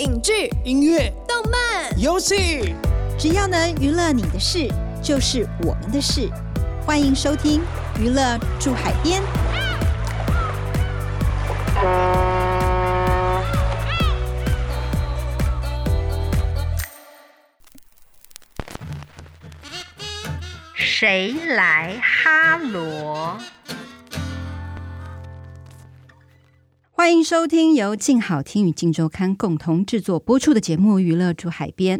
影剧、音乐、动漫、游戏，只要能娱乐你的事，就是我们的事。欢迎收听《娱乐住海边》。谁来哈罗？欢迎收听由静好听与静周刊共同制作播出的节目《娱乐住海边》。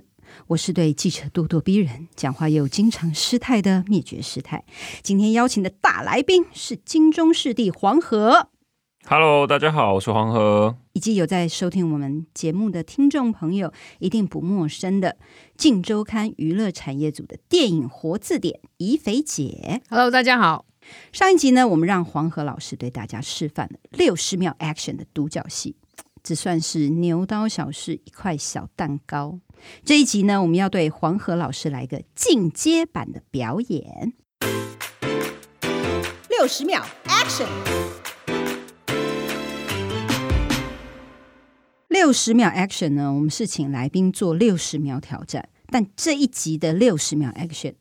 我是对记者咄咄逼人、讲话又经常失态的灭绝师太。今天邀请的大来宾是金钟视帝黄河。Hello，大家好，我是黄河。以及有在收听我们节目的听众朋友，一定不陌生的静周刊娱乐产业组的电影活字典怡肥姐。Hello，大家好。上一集呢，我们让黄河老师对大家示范了六十秒 action 的独角戏，只算是牛刀小试，一块小蛋糕。这一集呢，我们要对黄河老师来个进阶版的表演。六十秒 action，六十秒 action 呢，我们是请来宾做六十秒挑战。但这一集的六十秒 action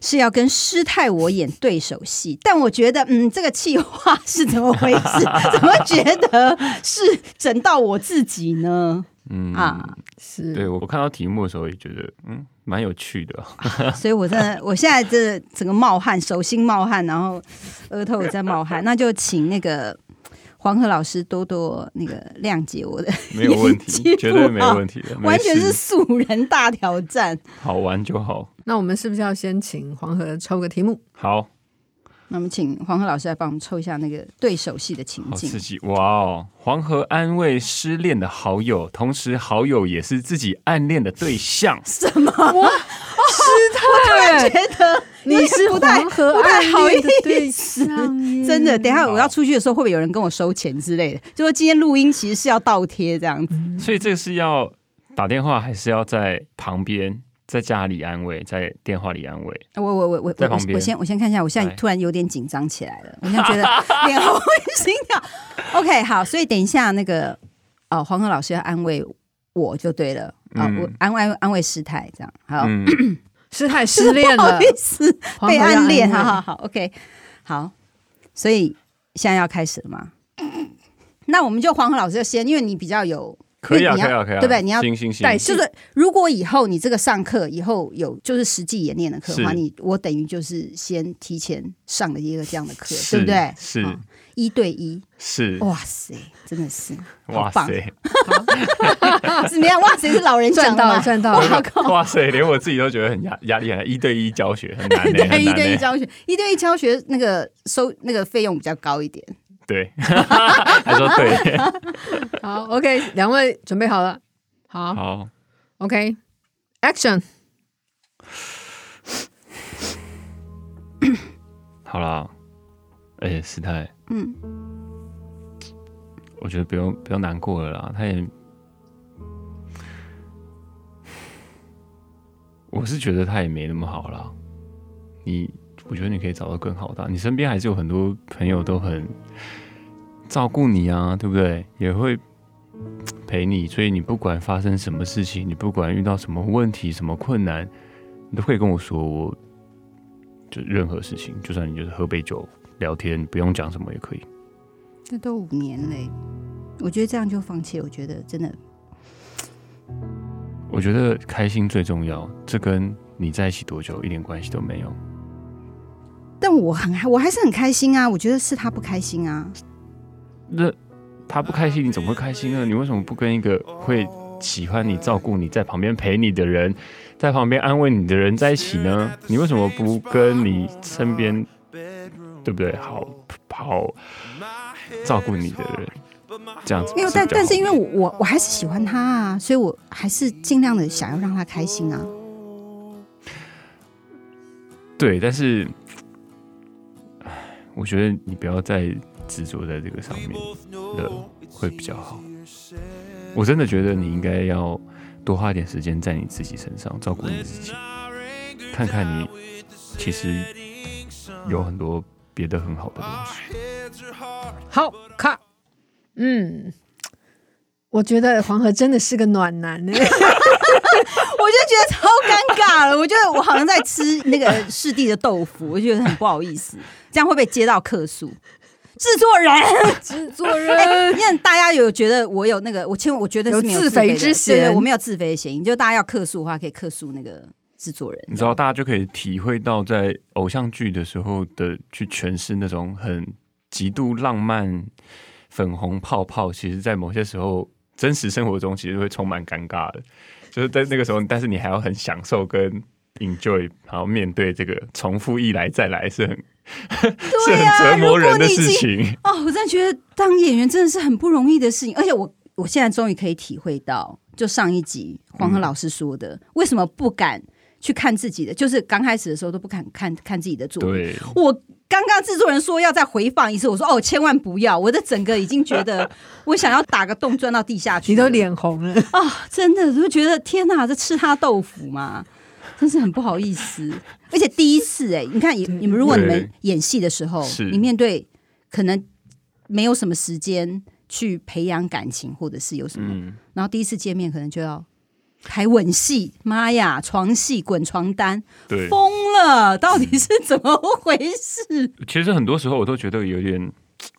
是要跟师太我演对手戏，但我觉得，嗯，这个气话是怎么回事？怎么觉得是整到我自己呢？嗯啊，是对我看到题目的时候也觉得，嗯，蛮有趣的。啊，所以我真的，我现在这整个冒汗，手心冒汗，然后额头也在冒汗，那就请那个。黄河老师多多那个谅解我的，没有问题，绝对没有问题的，完全是素人大挑战，好玩就好。那我们是不是要先请黄河抽个题目？好，那我们请黄河老师来帮我们抽一下那个对手戏的情境。好刺激哇哦！黄河安慰失恋的好友，同时好友也是自己暗恋的对象。什么？师太觉得你是不太不太好意思，真的。等一下我要出去的时候，会不会有人跟我收钱之类的？就说今天录音其实是要倒贴这样子。所以这个是要打电话，还是要在旁边，在家里安慰，在电话里安慰？我我我我在旁边。我先我先看一下，我现在突然有点紧张起来了，我现在觉得 脸红心跳。OK，好，所以等一下那个哦，黄河老师要安慰我就对了啊，我安慰安慰师太这样好。师太失恋了，不好意思，被暗恋，好好好，OK，好，所以现在要开始了吗？那我们就黄河老师就先，因为你比较有，可以啊，可以啊，可以啊，对不对？你要行行行，就是如果以后你这个上课以后有就是实际演练的课的话，你我等于就是先提前上了一个这样的课，对不对？是。一对一是哇塞，真的是哇塞，怎么样？哇塞，是老人赚到了，赚到了！哇塞，连我自己都觉得很压压力很大。一对一教学很难，对，一对一教学，一对一教学那个收那个费用比较高一点。对，他说对。好，OK，两位准备好了？好，好，OK，Action。好了。哎、欸，师太，嗯，我觉得不用不用难过了啦。他也，我是觉得他也没那么好啦。你，我觉得你可以找到更好的。你身边还是有很多朋友都很照顾你啊，对不对？也会陪你，所以你不管发生什么事情，你不管遇到什么问题、什么困难，你都可以跟我说。我就任何事情，就算你就是喝杯酒。聊天不用讲什么也可以。这都五年嘞，我觉得这样就放弃。我觉得真的，我觉得开心最重要。这跟你在一起多久一点关系都没有。但我很我还是很开心啊。我觉得是他不开心啊。那他不开心，你怎么会开心呢？你为什么不跟一个会喜欢你、照顾你、在旁边陪你的人，在旁边安慰你的人在一起呢？你为什么不跟你身边？对不对？好好照顾你的人，这样子没有，但但是因为我我我还是喜欢他啊，所以我还是尽量的想要让他开心啊。对，但是，我觉得你不要再执着在这个上面了，会比较好。我真的觉得你应该要多花一点时间在你自己身上，照顾你自己，看看你其实有很多。别的很好的东西。好，卡，嗯，我觉得黄河真的是个暖男呢，我就觉得超尴尬了。我觉得我好像在吃那个师弟的豆腐，我觉得很不好意思。这样会不会接到客诉？制作人，制作人，因为大家有觉得我有那个，我千万我觉得是没有自肥之嫌，我没有自肥的嫌疑。就大家要客诉的话，可以客诉那个制作人。你知道，大家就可以体会到在偶像剧的时候的去诠释那种很极度浪漫、粉红泡泡，其实，在某些时候。真实生活中其实会充满尴尬的，就是在那个时候，但是你还要很享受跟 enjoy，然后面对这个重复一来再来是很，对啊，折磨人的事情。哦，我真的觉得当演员真的是很不容易的事情，而且我我现在终于可以体会到，就上一集黄河老师说的，嗯、为什么不敢去看自己的，就是刚开始的时候都不敢看看自己的作品。我。刚刚制作人说要再回放一次，我说哦，千万不要！我的整个已经觉得 我想要打个洞钻到地下去，你都脸红了啊、哦！真的，就觉得天哪，这吃他豆腐嘛？真是很不好意思。而且第一次哎、欸，你看你你们如果你们演戏的时候，你面对可能没有什么时间去培养感情，或者是有什么，嗯、然后第一次见面可能就要。还吻戏，妈呀！床戏，滚床单，对，疯了！到底是怎么回事？其实很多时候我都觉得有点，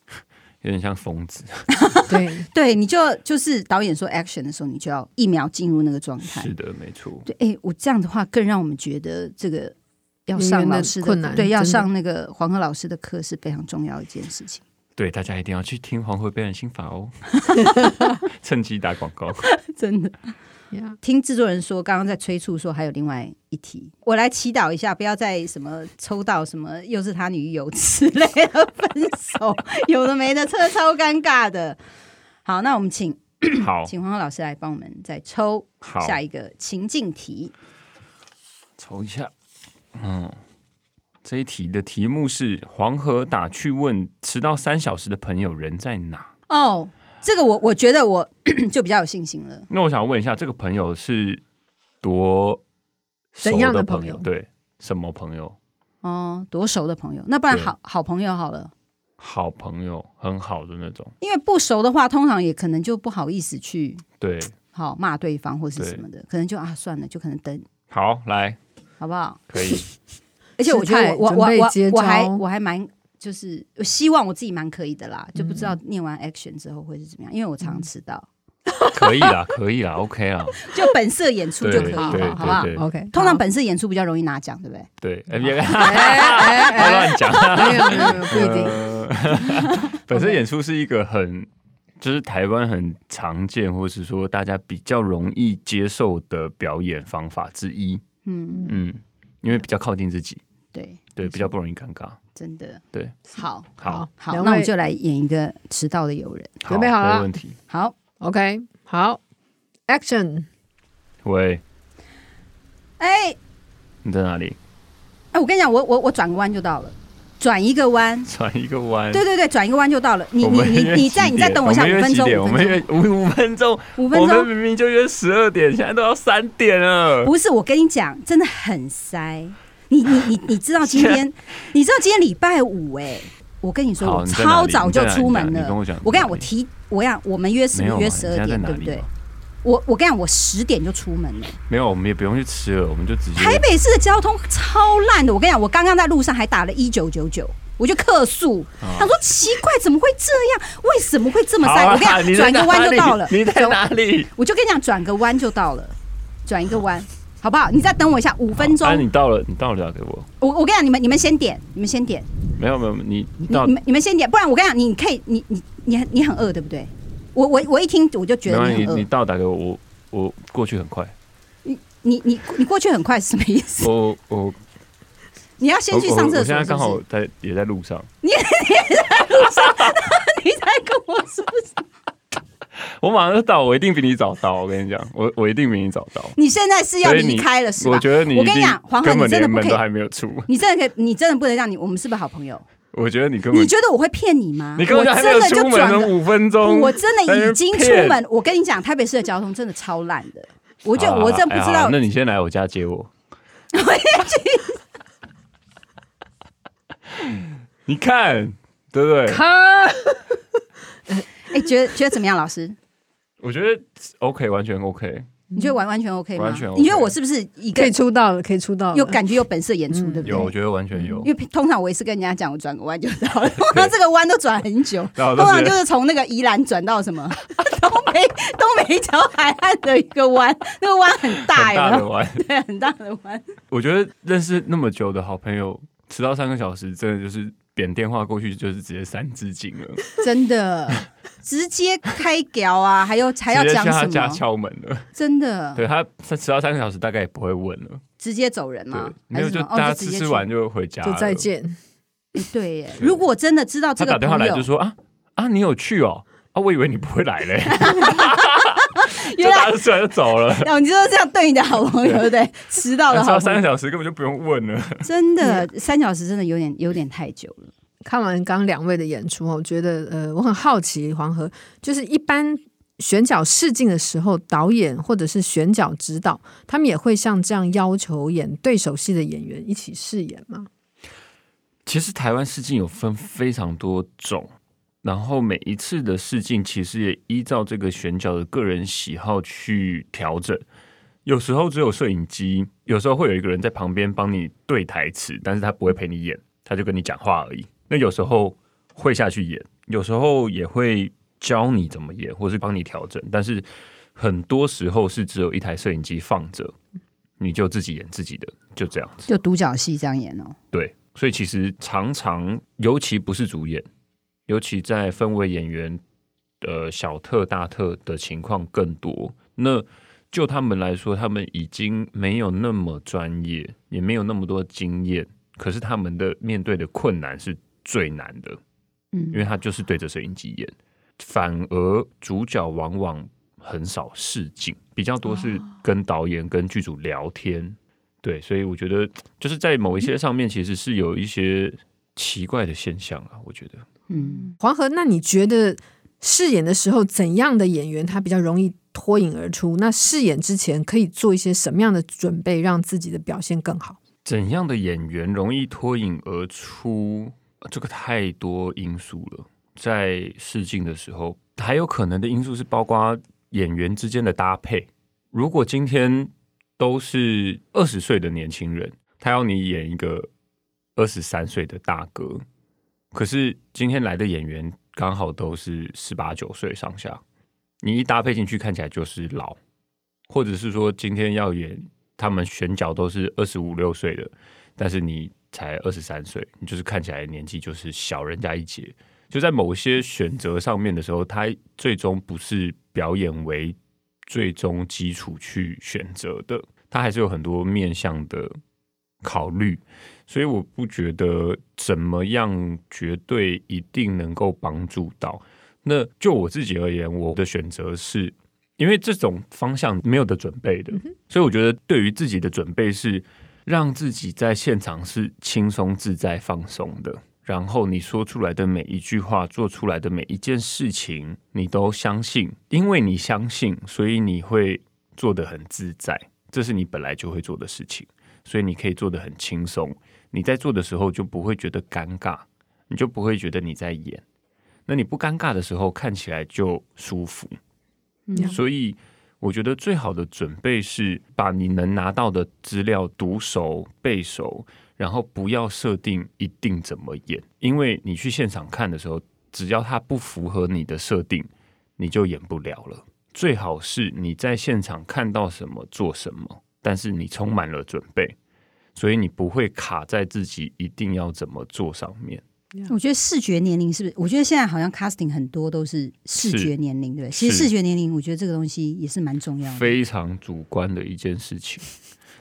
有点像疯子。对对，你就就是导演说 action 的时候，你就要一秒进入那个状态。是的，没错。对，哎，我这样的话更让我们觉得这个要上老师的困难，对，要上那个黄河老师的课是非常重要一件事情。对，大家一定要去听黄河表演心法哦，趁机打广告，真的。听制作人说，刚刚在催促说还有另外一题，我来祈祷一下，不要再什么抽到什么又是他女友之类的分手，有的没的，这超尴尬的。好，那我们请好，请黄河老师来帮我们再抽下一个情境题，抽一下。嗯，这一题的题目是黄河打去问迟到三小时的朋友人在哪？哦。这个我我觉得我 就比较有信心了。那我想问一下，这个朋友是多？怎样的朋友？对，什么朋友？哦，多熟的朋友？那不然好好朋友好了。好朋友，很好的那种。因为不熟的话，通常也可能就不好意思去对，好骂对方或是什么的，可能就啊算了，就可能等。好，来，好不好？可以。而且我觉得我我我我还我还蛮。就是我希望我自己蛮可以的啦，就不知道念完 action 之后会是怎么样，因为我常常迟到。可以啦，可以啦，OK 啦，就本色演出就可以了，好不好？OK。通常本色演出比较容易拿奖，对不对？对，乱讲，没有没有不一定。本色演出是一个很，就是台湾很常见，或是说大家比较容易接受的表演方法之一。嗯嗯，因为比较靠近自己，对对，比较不容易尴尬。真的。对，好，好，好，那我们就来演一个迟到的友人，准备好了？没问题。好，OK，好，Action。喂，哎，你在哪里？哎，我跟你讲，我我我转个弯就到了，转一个弯，转一个弯，对对对，转一个弯就到了。你你你你再你再等我一下五分钟，我们约五五分钟，五分钟，我们明明就约十二点，现在都要三点了。不是，我跟你讲，真的很塞。你你你你知道今天？你知道今天礼拜五哎、欸？我跟你说，我超早就出门了。我跟你讲，我提我讲我们约十约十二点，对不对？我我跟你讲，我十点就出门了。没有，我们也不用去吃了，我们就直接。台北市的交通超烂的，我跟你讲，我刚刚在路上还打了一九九九，我就客诉。他说奇怪，怎么会这样？为什么会这么塞？我跟你讲，转个弯就到了。你在哪里？我就跟你讲，转个弯就到了，转一个弯。好不好？你再等我一下，五分钟。哎，你到了，你到了，打给我。我我跟你讲，你们你们先点，你们先点。没有没有，你你你们你们先点，不然我跟你讲，你可以，你你你很你很饿，对不对？我我我一听我就觉得你你到打给我，我我过去很快。你你你你过去很快是什么意思？我我你要先去上厕所。我现在刚好在也在路上。你也在路上，你在跟我说什么？我马上就到，我一定比你早到。我跟你讲，我我一定比你早到。你现在是要离开了是吧？我觉得你，我跟你讲，黄河，你真的不可以，门都还没有出。你真的可以，你真的不能让你，我们是不是好朋友？我觉得你根本，你觉得我会骗你吗？你根本还没有出门五分钟，我真的已经出门。我跟你讲，台北市的交通真的超烂的，我就我真不知道。那你先来我家接我。我也去。你看，对不对？看。哎，觉得觉得怎么样，老师？我觉得 OK，完全 OK。你觉得完完全 OK 吗？完全 OK 你觉得我是不是一个可以出道了，可以出道了，有感觉有本色演出，对不对？有，我觉得完全有。因为通常我也是跟人家讲，我转个弯就到了，通 常这个弯都转很久，通常就是从那个宜兰转到什么东北东北角海岸的一个弯，那个弯很大呀，很大的弯，对，很大的弯。我觉得认识那么久的好朋友，迟到三个小时，真的就是。点电话过去就是直接三字经了，真的直接开屌啊！还有 还要讲什么？他家敲门了，真的。对他迟到三个小时，大概也不会问了，直接走人嘛？没有，就大家吃吃完就回家，就再见。对耶，如果真的知道这个，他打电话来就说啊啊，你有去哦啊，我以为你不会来嘞。原来吃完就走了，然 后你就这样对你的好朋友，对不对？迟到了，迟到三个小时根本就不用问了。真的，三小时真的有点有点太久了。看完刚两位的演出，我觉得呃，我很好奇，黄河就是一般选角试镜的时候，导演或者是选角指导，他们也会像这样要求演对手戏的演员一起试演吗？其实台湾试镜有分非常多种。然后每一次的试镜，其实也依照这个选角的个人喜好去调整。有时候只有摄影机，有时候会有一个人在旁边帮你对台词，但是他不会陪你演，他就跟你讲话而已。那有时候会下去演，有时候也会教你怎么演，或是帮你调整。但是很多时候是只有一台摄影机放着，你就自己演自己的，就这样子，就独角戏这样演哦。对，所以其实常常，尤其不是主演。尤其在分为演员的小特大特的情况更多，那就他们来说，他们已经没有那么专业，也没有那么多经验，可是他们的面对的困难是最难的，嗯，因为他就是对着摄影机演，反而主角往往很少试镜，比较多是跟导演跟剧组聊天，对，所以我觉得就是在某一些上面，其实是有一些奇怪的现象啊，我觉得。嗯，黄河，那你觉得饰演的时候，怎样的演员他比较容易脱颖而出？那饰演之前可以做一些什么样的准备，让自己的表现更好？怎样的演员容易脱颖而出？这个太多因素了。在试镜的时候，还有可能的因素是包括演员之间的搭配。如果今天都是二十岁的年轻人，他要你演一个二十三岁的大哥。可是今天来的演员刚好都是十八九岁上下，你一搭配进去看起来就是老，或者是说今天要演他们选角都是二十五六岁的，但是你才二十三岁，你就是看起来年纪就是小人家一截。就在某些选择上面的时候，他最终不是表演为最终基础去选择的，他还是有很多面向的考虑。所以我不觉得怎么样绝对一定能够帮助到。那就我自己而言，我的选择是因为这种方向没有的准备的，所以我觉得对于自己的准备是让自己在现场是轻松自在放松的。然后你说出来的每一句话，做出来的每一件事情，你都相信，因为你相信，所以你会做得很自在。这是你本来就会做的事情，所以你可以做得很轻松。你在做的时候就不会觉得尴尬，你就不会觉得你在演。那你不尴尬的时候，看起来就舒服。嗯。所以我觉得最好的准备是把你能拿到的资料读熟、背熟，然后不要设定一定怎么演，因为你去现场看的时候，只要它不符合你的设定，你就演不了了。最好是你在现场看到什么做什么，但是你充满了准备。所以你不会卡在自己一定要怎么做上面。我觉得视觉年龄是不是？我觉得现在好像 casting 很多都是视觉年龄，对。其实视觉年龄，我觉得这个东西也是蛮重要的，非常主观的一件事情。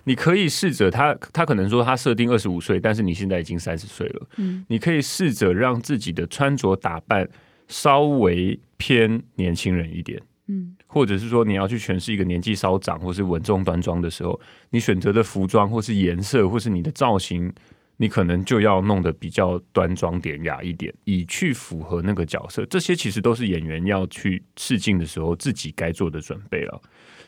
你可以试着他，他可能说他设定二十五岁，但是你现在已经三十岁了。嗯，你可以试着让自己的穿着打扮稍微偏年轻人一点。嗯，或者是说你要去诠释一个年纪稍长或是稳重端庄的时候，你选择的服装或是颜色或是你的造型，你可能就要弄得比较端庄典雅一点，以去符合那个角色。这些其实都是演员要去试镜的时候自己该做的准备了，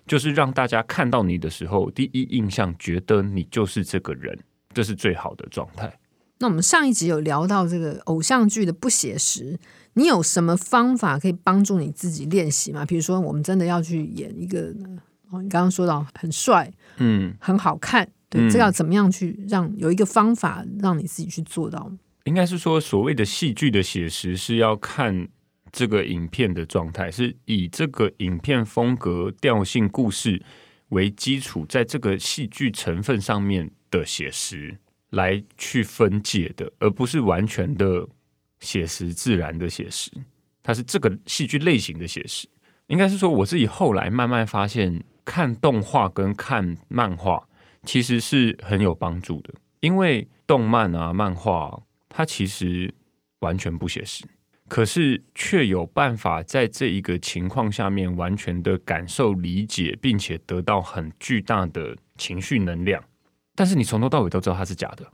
就是让大家看到你的时候，第一印象觉得你就是这个人，这是最好的状态。那我们上一集有聊到这个偶像剧的不写实，你有什么方法可以帮助你自己练习吗？比如说，我们真的要去演一个，哦，你刚刚说到很帅，嗯，很好看，对，嗯，这要怎么样去让有一个方法让你自己去做到？应该是说，所谓的戏剧的写实是要看这个影片的状态，是以这个影片风格、调性、故事为基础，在这个戏剧成分上面的写实。来去分解的，而不是完全的写实自然的写实。它是这个戏剧类型的写实，应该是说我自己后来慢慢发现，看动画跟看漫画其实是很有帮助的，因为动漫啊、漫画它其实完全不写实，可是却有办法在这一个情况下面完全的感受、理解，并且得到很巨大的情绪能量。但是你从头到尾都知道它是假的，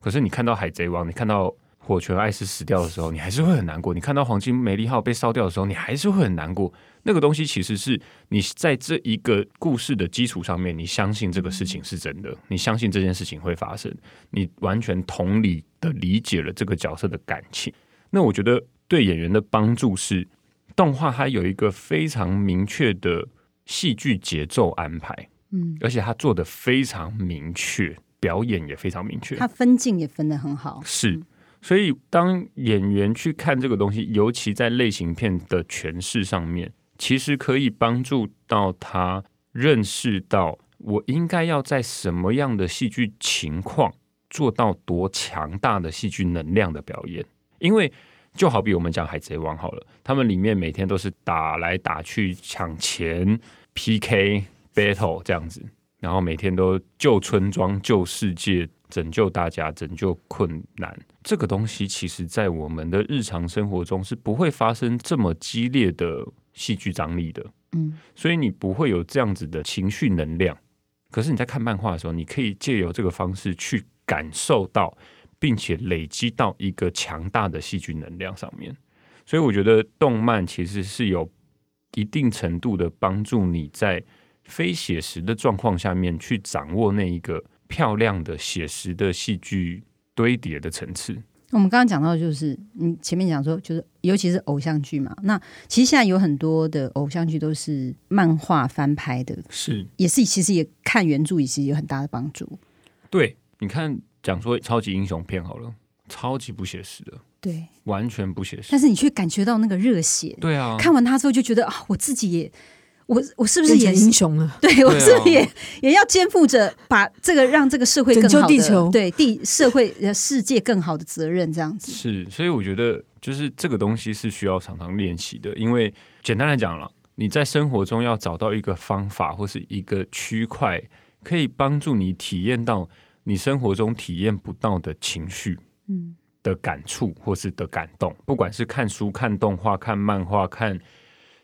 可是你看到海贼王，你看到火拳艾斯死掉的时候，你还是会很难过；你看到黄金梅利号被烧掉的时候，你还是会很难过。那个东西其实是你在这一个故事的基础上面，你相信这个事情是真的，你相信这件事情会发生，你完全同理的理解了这个角色的感情。那我觉得对演员的帮助是，动画它有一个非常明确的戏剧节奏安排。嗯，而且它做的非常明确，表演也非常明确，它分镜也分得很好。是，所以当演员去看这个东西，尤其在类型片的诠释上面，其实可以帮助到他认识到我应该要在什么样的戏剧情况做到多强大的戏剧能量的表演。因为就好比我们讲《海贼王》好了，他们里面每天都是打来打去、抢钱、PK。battle 这样子，然后每天都救村庄、救世界、拯救大家、拯救困难。这个东西其实，在我们的日常生活中是不会发生这么激烈的戏剧张力的。嗯，所以你不会有这样子的情绪能量。可是你在看漫画的时候，你可以借由这个方式去感受到，并且累积到一个强大的戏剧能量上面。所以我觉得动漫其实是有一定程度的帮助你在。非写实的状况下面去掌握那一个漂亮的写实的戏剧堆叠的层次。我们刚刚讲到，就是你前面讲说，就是尤其是偶像剧嘛。那其实现在有很多的偶像剧都是漫画翻拍的，是也是其实也看原著，也是有很大的帮助。对，你看讲说超级英雄片好了，超级不写实的，对，完全不写实，但是你却感觉到那个热血。对啊，看完它之后就觉得啊，我自己也。我我是不是也英雄了？对，我是不是也、啊、也要肩负着把这个让这个社会更好的地球，对地社会世界更好的责任这样子？是，所以我觉得就是这个东西是需要常常练习的，因为简单来讲了，你在生活中要找到一个方法或是一个区块，可以帮助你体验到你生活中体验不到的情绪，嗯，的感触或是的感动，不管是看书、看动画、看漫画、看。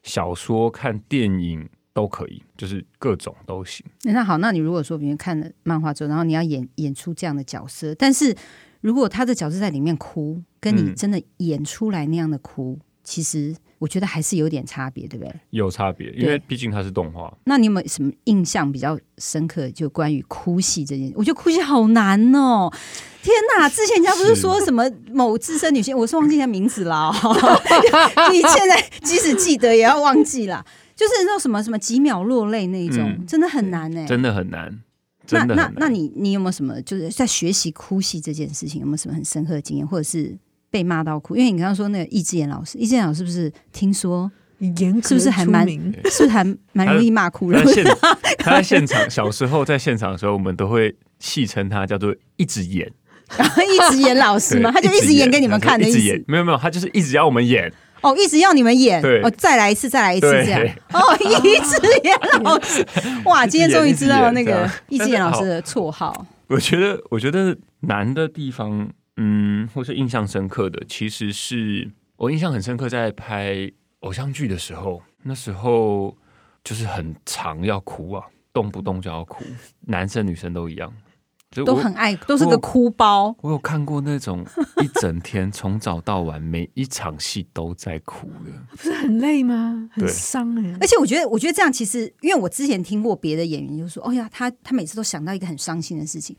小说、看电影都可以，就是各种都行。那好，那你如果说，比如看了漫画之后，然后你要演演出这样的角色，但是如果他的角色在里面哭，跟你真的演出来那样的哭，嗯、其实我觉得还是有点差别，对不对？有差别，因为毕竟它是动画。那你有没有什么印象比较深刻？就关于哭戏这件事，我觉得哭戏好难哦。天哪！之前人家不是说什么某资深女性，我是忘记她名字了。你现在即使记得也要忘记了，就是那什么什么几秒落泪那一种，嗯、真的很难呢、欸。真的很难。那那那你你有没有什么就是在学习哭戏这件事情有没有什么很深刻的经验，或者是被骂到哭？因为你刚刚说那个易智言老师，易智言老师是不是听说是不是还蛮是不是还蛮容易骂哭人？他在现 场小时候在现场的时候，我们都会戏称他叫做一直演。然 后一直演老师嘛，他就一直演给你们看的意思。没有没有，他就是一直要我们演。哦，一直要你们演。对，哦，再来一次，再来一次，这样。哦，一直演老师。哇，今天终于知道那个一直演老师的绰号。我觉得，我觉得难的地方，嗯，或是印象深刻的，其实是我印象很深刻，在拍偶像剧的时候，那时候就是很长要哭啊，动不动就要哭，男生女生都一样。都很爱，都是个哭包。我有看过那种一整天从早到晚每一场戏都在哭的，不是很累吗？很伤哎。而且我觉得，我觉得这样其实，因为我之前听过别的演员就说：“哦呀，他他每次都想到一个很伤心的事情。”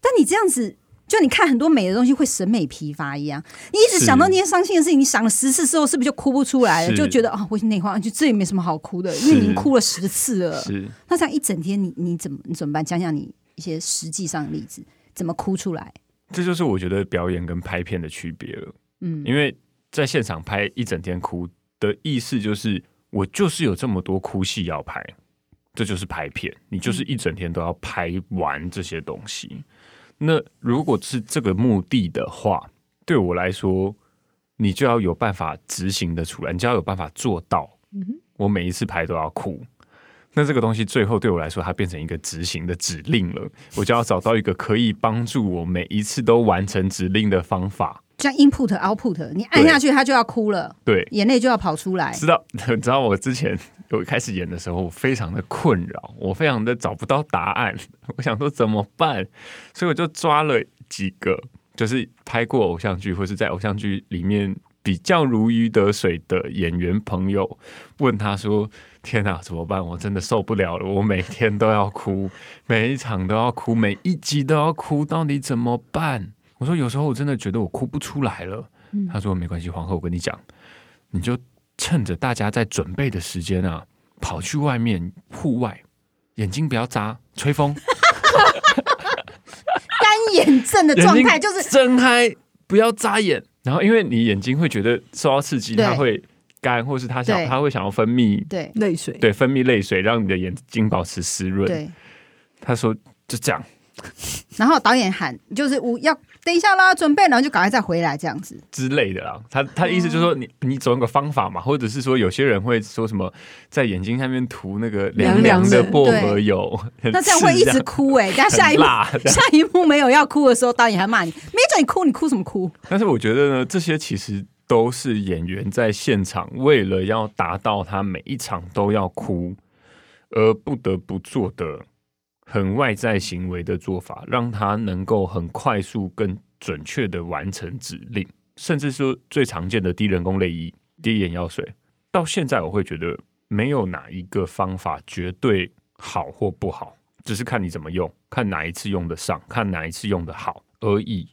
但你这样子就你看很多美的东西会审美疲乏一样，你一直想到那些伤心的事情，你想了十次之后，是不是就哭不出来了？就觉得啊，我内化，就这也没什么好哭的，因为你已经哭了十次了。是，那这样一整天你，你你怎么你怎么办？讲讲你一些实际上的例子，怎么哭出来？这就是我觉得表演跟拍片的区别了。嗯，因为在现场拍一整天哭的意思，就是我就是有这么多哭戏要拍，这就是拍片，你就是一整天都要拍完这些东西。那如果是这个目的的话，对我来说，你就要有办法执行的出来，你就要有办法做到。我每一次排都要哭，那这个东西最后对我来说，它变成一个执行的指令了。我就要找到一个可以帮助我每一次都完成指令的方法。像 input output，你按下去，它就要哭了，对，眼泪就要跑出来。知道，你 知道我之前有开始演的时候，我非常的困扰，我非常的找不到答案，我想说怎么办，所以我就抓了几个，就是拍过偶像剧或是在偶像剧里面比较如鱼得水的演员朋友，问他说：“天哪，怎么办？我真的受不了了，我每天都要哭，每一场都要哭，每一集都要哭，到底怎么办？”我说有时候我真的觉得我哭不出来了。嗯、他说没关系，皇后，我跟你讲，你就趁着大家在准备的时间啊，跑去外面户外，眼睛不要眨，吹风。干眼症的状态就是睁开，不要眨眼。然后因为你眼睛会觉得受到刺激，它会干，或是它想它会想要分泌对泪水，对分泌泪水，让你的眼睛保持湿润。对，他说就这样。然后导演喊，就是我要等一下啦，准备，然后就赶快再回来这样子之类的啦。他他的意思就是说你，你你总有个方法嘛，或者是说有些人会说什么，在眼睛下面涂那个凉凉的薄荷油，那这样会一直哭哎、欸。但下一幕下一幕没有要哭的时候，导演还骂你，没准你哭，你哭什么哭？但是我觉得呢，这些其实都是演员在现场为了要达到他每一场都要哭而不得不做的。很外在行为的做法，让他能够很快速、更准确的完成指令，甚至说最常见的滴人工泪液、滴眼药水，到现在我会觉得没有哪一个方法绝对好或不好，只是看你怎么用，看哪一次用得上，看哪一次用得好而已。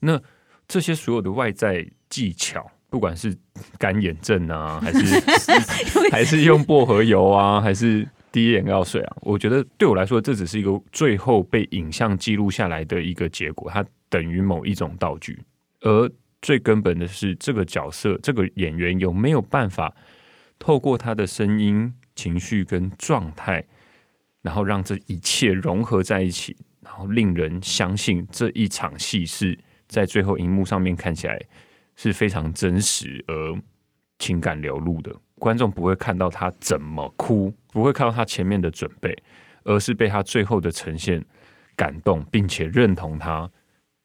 那这些所有的外在技巧，不管是干眼症啊，还是 还是用薄荷油啊，还是。第一眼药水啊，我觉得对我来说，这只是一个最后被影像记录下来的一个结果，它等于某一种道具。而最根本的是，这个角色、这个演员有没有办法透过他的声音、情绪跟状态，然后让这一切融合在一起，然后令人相信这一场戏是在最后荧幕上面看起来是非常真实而情感流露的。观众不会看到他怎么哭，不会看到他前面的准备，而是被他最后的呈现感动，并且认同他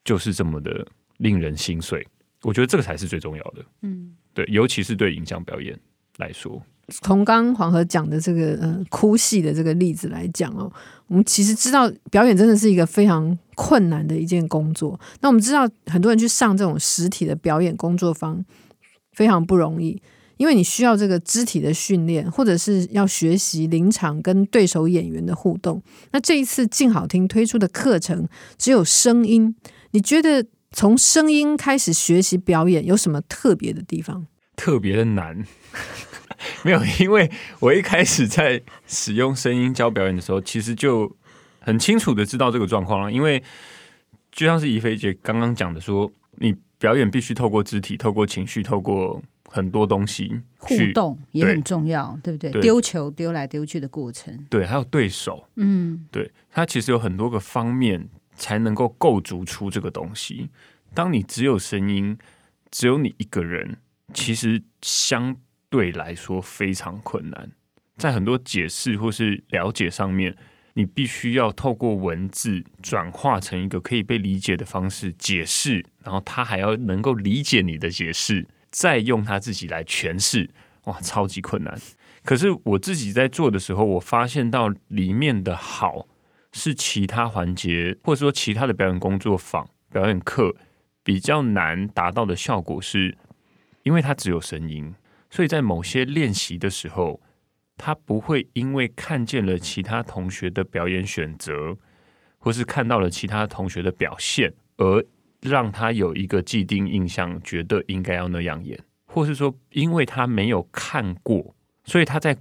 就是这么的令人心碎。我觉得这个才是最重要的。嗯，对，尤其是对影像表演来说，从刚黄河讲的这个呃哭戏的这个例子来讲哦，我们其实知道表演真的是一个非常困难的一件工作。那我们知道很多人去上这种实体的表演工作坊非常不容易。因为你需要这个肢体的训练，或者是要学习临场跟对手演员的互动。那这一次静好听推出的课程只有声音，你觉得从声音开始学习表演有什么特别的地方？特别的难？没有，因为我一开始在使用声音教表演的时候，其实就很清楚的知道这个状况了。因为就像是怡菲姐刚刚讲的说，你表演必须透过肢体、透过情绪、透过。很多东西互动也很重要，对，对不对？丢球丢来丢去的过程，对，还有对手，嗯，对，它其实有很多个方面才能够构筑出这个东西。当你只有声音，只有你一个人，其实相对来说非常困难。在很多解释或是了解上面，你必须要透过文字转化成一个可以被理解的方式解释，然后他还要能够理解你的解释。再用他自己来诠释，哇，超级困难。可是我自己在做的时候，我发现到里面的好是其他环节，或者说其他的表演工作坊、表演课比较难达到的效果是，因为它只有声音，所以在某些练习的时候，他不会因为看见了其他同学的表演选择，或是看到了其他同学的表现而让他有一个既定印象，觉得应该要那样演，或是说，因为他没有看过，所以他在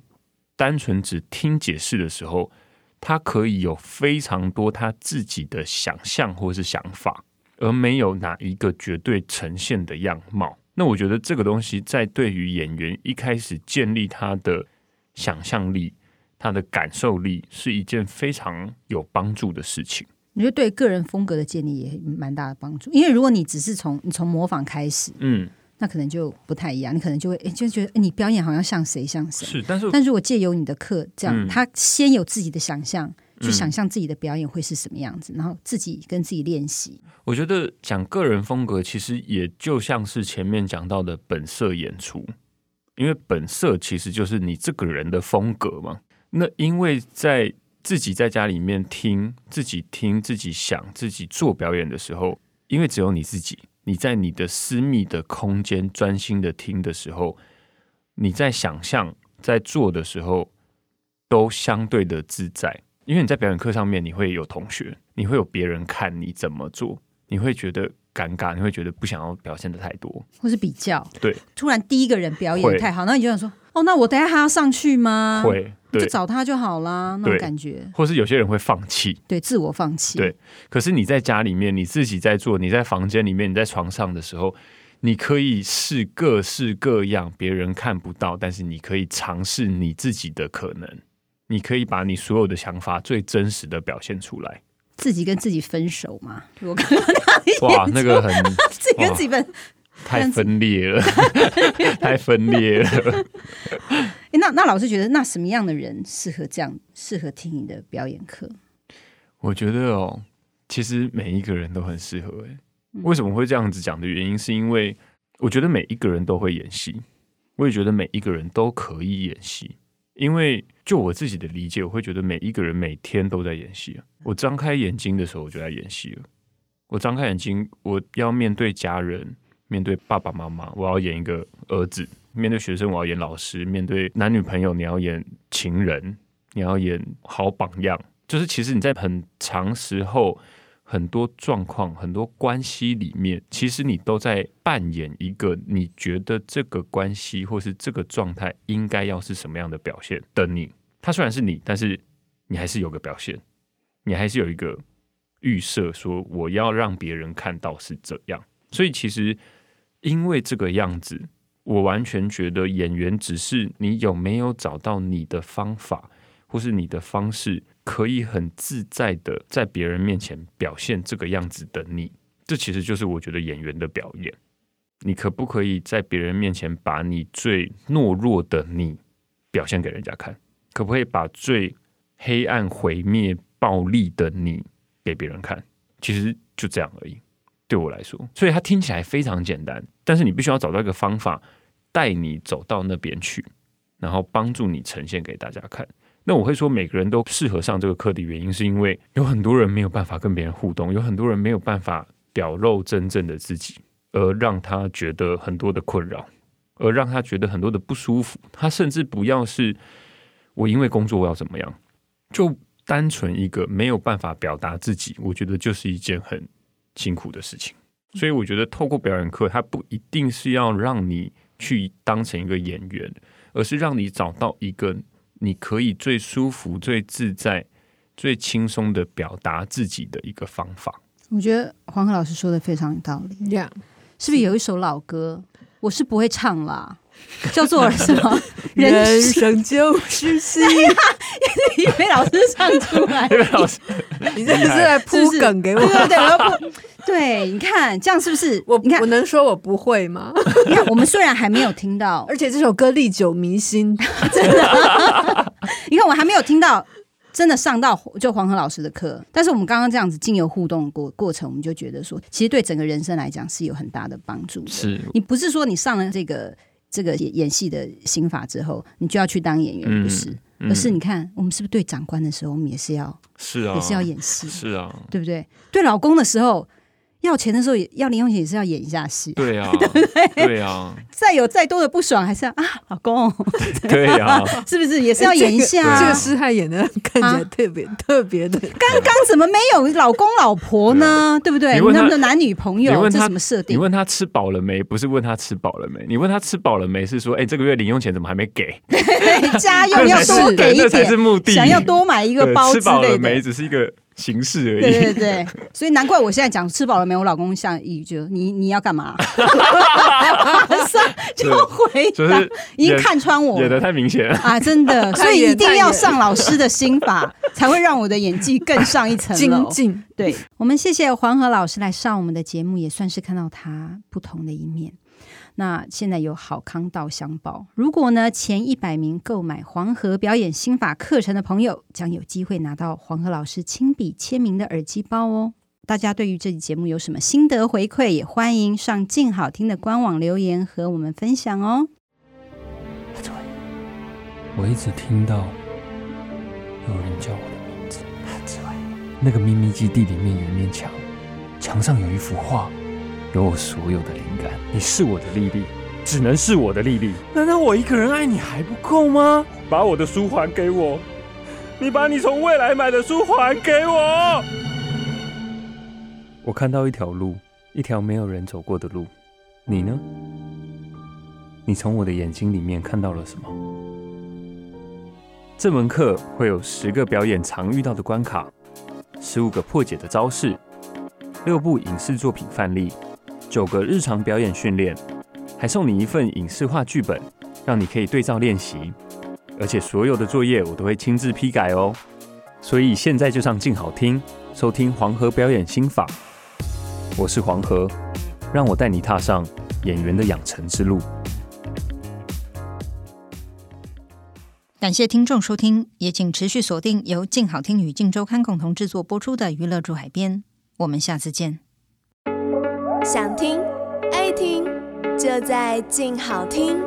单纯只听解释的时候，他可以有非常多他自己的想象或是想法，而没有哪一个绝对呈现的样貌。那我觉得这个东西在对于演员一开始建立他的想象力、他的感受力，是一件非常有帮助的事情。我觉得对个人风格的建立也蛮大的帮助，因为如果你只是从你从模仿开始，嗯，那可能就不太一样，你可能就会就觉得你表演好像像谁像谁。是，但是但如果借由你的课这样，嗯、他先有自己的想象，去想象自己的表演会是什么样子，嗯、然后自己跟自己练习。我觉得讲个人风格，其实也就像是前面讲到的本色演出，因为本色其实就是你这个人的风格嘛。那因为在自己在家里面听，自己听，自己想，自己做表演的时候，因为只有你自己，你在你的私密的空间专心的听的时候，你在想象在做的时候，都相对的自在。因为你在表演课上面，你会有同学，你会有别人看你怎么做，你会觉得尴尬，你会觉得不想要表现的太多，或是比较。对，突然第一个人表演太好，那你就想说，哦，那我等下还要上去吗？会。对，就找他就好啦，那种感觉。或是有些人会放弃，对，自我放弃。对，可是你在家里面，你自己在做，你在房间里面，你在床上的时候，你可以试各式各样别人看不到，但是你可以尝试你自己的可能。你可以把你所有的想法最真实的表现出来。自己跟自己分手嘛？我刚刚 哇，那个很自己跟自己分。太分裂了，太分裂了。那那老师觉得，那什么样的人适合这样，适合听你的表演课？我觉得哦，其实每一个人都很适合。哎，为什么会这样子讲的原因，是因为我觉得每一个人都会演戏，我也觉得每一个人都可以演戏。因为就我自己的理解，我会觉得每一个人每天都在演戏。我张开眼睛的时候，我就在演戏了。我张开眼睛，我要面对家人。面对爸爸妈妈，我要演一个儿子；面对学生，我要演老师；面对男女朋友，你要演情人，你要演好榜样。就是其实你在很长时候、很多状况、很多关系里面，其实你都在扮演一个你觉得这个关系或是这个状态应该要是什么样的表现的你。他虽然是你，但是你还是有个表现，你还是有一个预设，说我要让别人看到是这样。所以其实。因为这个样子，我完全觉得演员只是你有没有找到你的方法，或是你的方式，可以很自在的在别人面前表现这个样子的你。这其实就是我觉得演员的表演。你可不可以在别人面前把你最懦弱的你表现给人家看？可不可以把最黑暗、毁灭、暴力的你给别人看？其实就这样而已。对我来说，所以它听起来非常简单，但是你必须要找到一个方法带你走到那边去，然后帮助你呈现给大家看。那我会说，每个人都适合上这个课的原因，是因为有很多人没有办法跟别人互动，有很多人没有办法表露真正的自己，而让他觉得很多的困扰，而让他觉得很多的不舒服。他甚至不要是我因为工作我要怎么样，就单纯一个没有办法表达自己，我觉得就是一件很。辛苦的事情，所以我觉得透过表演课，它不一定是要让你去当成一个演员，而是让你找到一个你可以最舒服、最自在、最轻松的表达自己的一个方法。我觉得黄河老师说的非常有道理。Yeah. 是不是有一首老歌？我是不会唱啦。叫做什么？人生就是戏。一位老师唱出来，一位老师，你这是在铺梗给我？对对对，我要铺。对，你看这样是不是？我你看，我能说我不会吗？你看，我们虽然还没有听到，而且这首歌历久弥新，真的。你看，我还没有听到。真的上到就黄河老师的课，但是我们刚刚这样子经由互动过过程，我们就觉得说，其实对整个人生来讲是有很大的帮助的。是你不是说你上了这个这个演演戏的心法之后，你就要去当演员，嗯、不是？而是你看，我们是不是对长官的时候，我们也是要是啊，也是要演戏，是啊，对不对？对老公的时候，要钱的时候也要零用钱，也是要演一下戏。对啊，对啊，再有再多的不爽，还是要啊，老公。对啊，是不是也是要演一下？这个师太演的看起来特别特别的。刚刚怎么没有老公老婆呢？对不对？他们的男女朋友，这什么设定？你问他吃饱了没？不是问他吃饱了没？你问他吃饱了没？是说，哎，这个月零用钱怎么还没给？家用要多给一点，这才是目的。想要多买一个包之类的。吃饱了没？只是一个。形式而已。对对对，所以难怪我现在讲吃饱了没？我老公像一句，你你要干嘛？马上就回答，已经看穿我，演的太明显了啊！真的，所以一定要上老师的心法，才会让我的演技更上一层楼。精进。对，我们谢谢黄河老师来上我们的节目，也算是看到他不同的一面。那现在有好康道相报，如果呢前一百名购买黄河表演心法课程的朋友，将有机会拿到黄河老师亲笔签名的耳机包哦。大家对于这期节目有什么心得回馈，也欢迎上静好听的官网留言和我们分享哦。我一直听到有人叫我的名字，那个秘密基地里面有一面墙，墙上有一幅画。有我所有的灵感，你是我的丽丽，只能是我的丽丽。难道我一个人爱你还不够吗？把我的书还给我，你把你从未来买的书还给我。我看到一条路，一条没有人走过的路。你呢？你从我的眼睛里面看到了什么？这门课会有十个表演常遇到的关卡，十五个破解的招式，六部影视作品范例。九个日常表演训练，还送你一份影视化剧本，让你可以对照练习。而且所有的作业我都会亲自批改哦。所以现在就上静好听，收听黄河表演心法。我是黄河，让我带你踏上演员的养成之路。感谢听众收听，也请持续锁定由静好听与静周刊共同制作播出的《娱乐驻海边》，我们下次见。想听爱听，就在静好听。